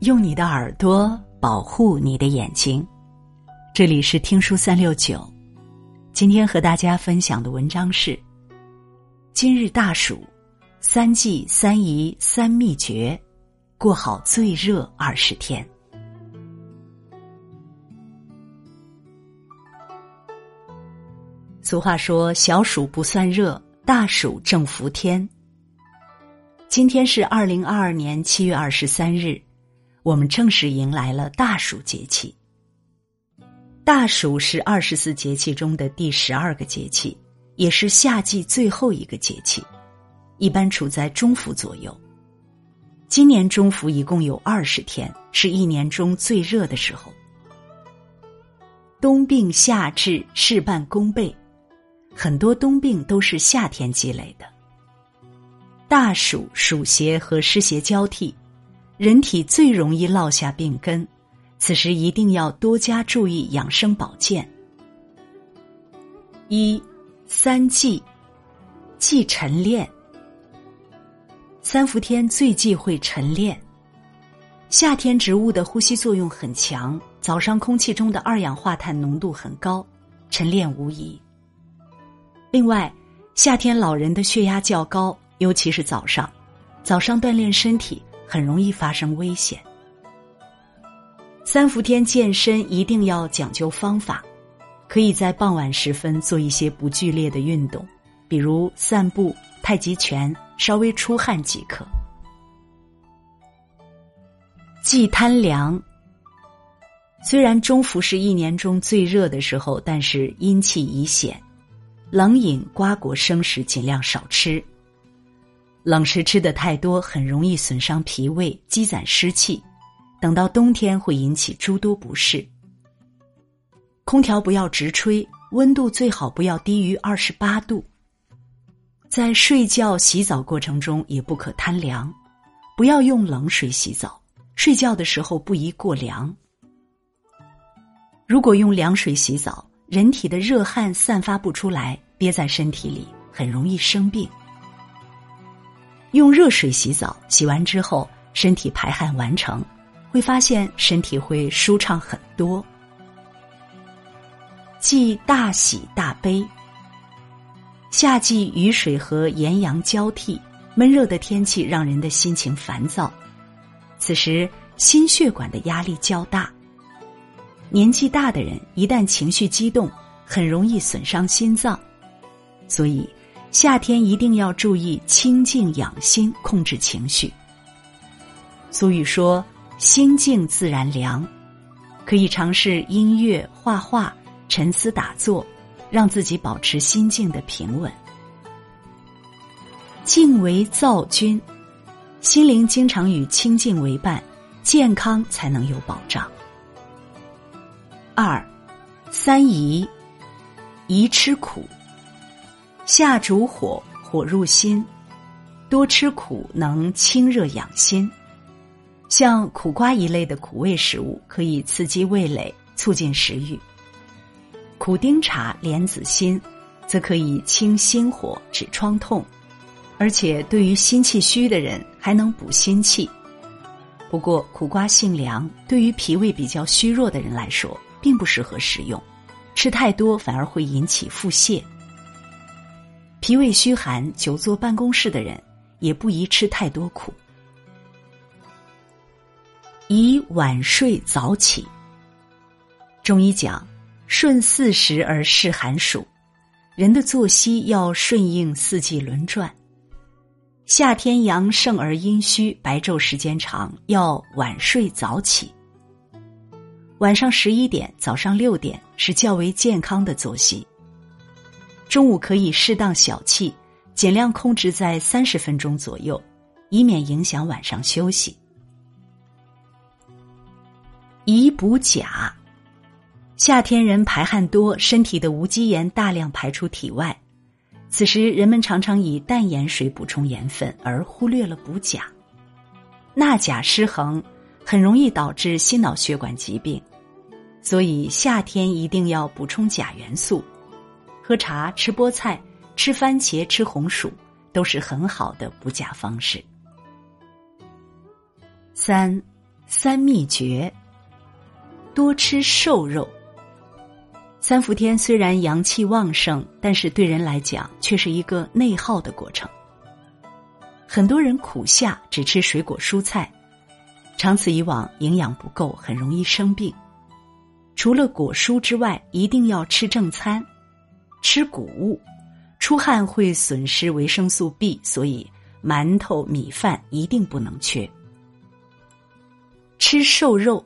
用你的耳朵保护你的眼睛。这里是听书三六九，今天和大家分享的文章是：今日大暑，三忌三宜三秘诀，过好最热二十天。俗话说：“小暑不算热，大暑正伏天。”今天是二零二二年七月二十三日，我们正式迎来了大暑节气。大暑是二十四节气中的第十二个节气，也是夏季最后一个节气，一般处在中伏左右。今年中伏一共有二十天，是一年中最热的时候。冬病夏治，事半功倍。很多冬病都是夏天积累的。大暑暑邪和湿邪交替，人体最容易落下病根，此时一定要多加注意养生保健。一三忌，忌晨练。三伏天最忌讳晨练。夏天植物的呼吸作用很强，早上空气中的二氧化碳浓度很高，晨练无疑。另外，夏天老人的血压较高，尤其是早上，早上锻炼身体很容易发生危险。三伏天健身一定要讲究方法，可以在傍晚时分做一些不剧烈的运动，比如散步、太极拳，稍微出汗即可。忌贪凉。虽然中伏是一年中最热的时候，但是阴气已显。冷饮、瓜果、生食尽量少吃。冷食吃的太多，很容易损伤脾胃，积攒湿气，等到冬天会引起诸多不适。空调不要直吹，温度最好不要低于二十八度。在睡觉、洗澡过程中也不可贪凉，不要用冷水洗澡，睡觉的时候不宜过凉。如果用凉水洗澡，人体的热汗散发不出来，憋在身体里，很容易生病。用热水洗澡，洗完之后身体排汗完成，会发现身体会舒畅很多。忌大喜大悲。夏季雨水和炎阳交替，闷热的天气让人的心情烦躁，此时心血管的压力较大。年纪大的人一旦情绪激动，很容易损伤心脏，所以夏天一定要注意清静养心，控制情绪。俗语说“心静自然凉”，可以尝试音乐、画画、沉思打坐，让自己保持心境的平稳。静为躁君，心灵经常与清静为伴，健康才能有保障。二，三宜，宜吃苦。夏主火，火入心，多吃苦能清热养心。像苦瓜一类的苦味食物，可以刺激味蕾，促进食欲。苦丁茶、莲子心，则可以清心火、止疮痛，而且对于心气虚的人还能补心气。不过，苦瓜性凉，对于脾胃比较虚弱的人来说。并不适合食用，吃太多反而会引起腹泻。脾胃虚寒、久坐办公室的人也不宜吃太多苦。宜晚睡早起。中医讲，顺四时而适寒暑，人的作息要顺应四季轮转。夏天阳盛而阴虚，白昼时间长，要晚睡早起。晚上十一点，早上六点是较为健康的作息。中午可以适当小憩，尽量控制在三十分钟左右，以免影响晚上休息。宜补钾。夏天人排汗多，身体的无机盐大量排出体外，此时人们常常以淡盐水补充盐分，而忽略了补钾。钠钾失衡，很容易导致心脑血管疾病。所以夏天一定要补充钾元素，喝茶、吃菠菜、吃番茄、吃红薯都是很好的补钾方式。三，三秘诀：多吃瘦肉。三伏天虽然阳气旺盛，但是对人来讲却是一个内耗的过程。很多人苦夏只吃水果蔬菜，长此以往营养不够，很容易生病。除了果蔬之外，一定要吃正餐，吃谷物。出汗会损失维生素 B，所以馒头、米饭一定不能缺。吃瘦肉，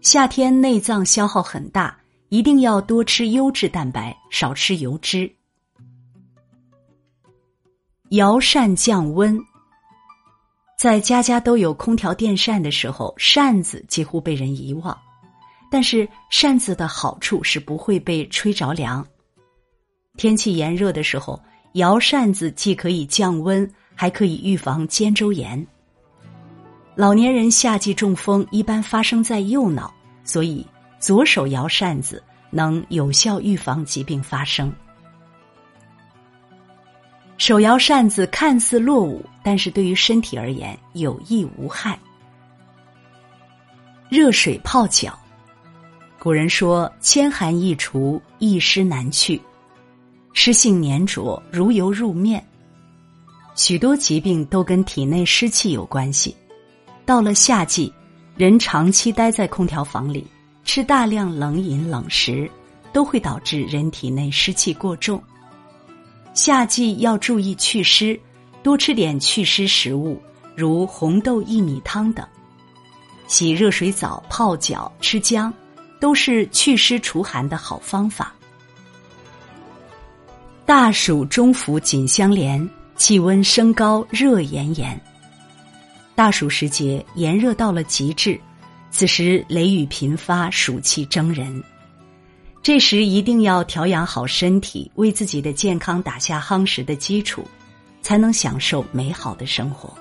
夏天内脏消耗很大，一定要多吃优质蛋白，少吃油脂。摇扇降温，在家家都有空调电扇的时候，扇子几乎被人遗忘。但是扇子的好处是不会被吹着凉。天气炎热的时候，摇扇子既可以降温，还可以预防肩周炎。老年人夏季中风一般发生在右脑，所以左手摇扇子能有效预防疾病发生。手摇扇子看似落伍，但是对于身体而言有益无害。热水泡脚，古人说：“千寒易除，一湿难去。”湿性粘着，如油入面。许多疾病都跟体内湿气有关系。到了夏季，人长期待在空调房里，吃大量冷饮冷食，都会导致人体内湿气过重。夏季要注意祛湿，多吃点祛湿食物，如红豆薏米汤等。洗热水澡、泡脚、吃姜，都是祛湿除寒的好方法。大暑中伏紧相连，气温升高，热炎炎。大暑时节，炎热到了极致，此时雷雨频发，暑气蒸人。这时一定要调养好身体，为自己的健康打下夯实的基础，才能享受美好的生活。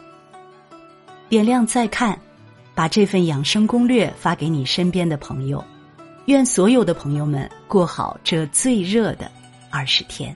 点亮再看，把这份养生攻略发给你身边的朋友。愿所有的朋友们过好这最热的二十天。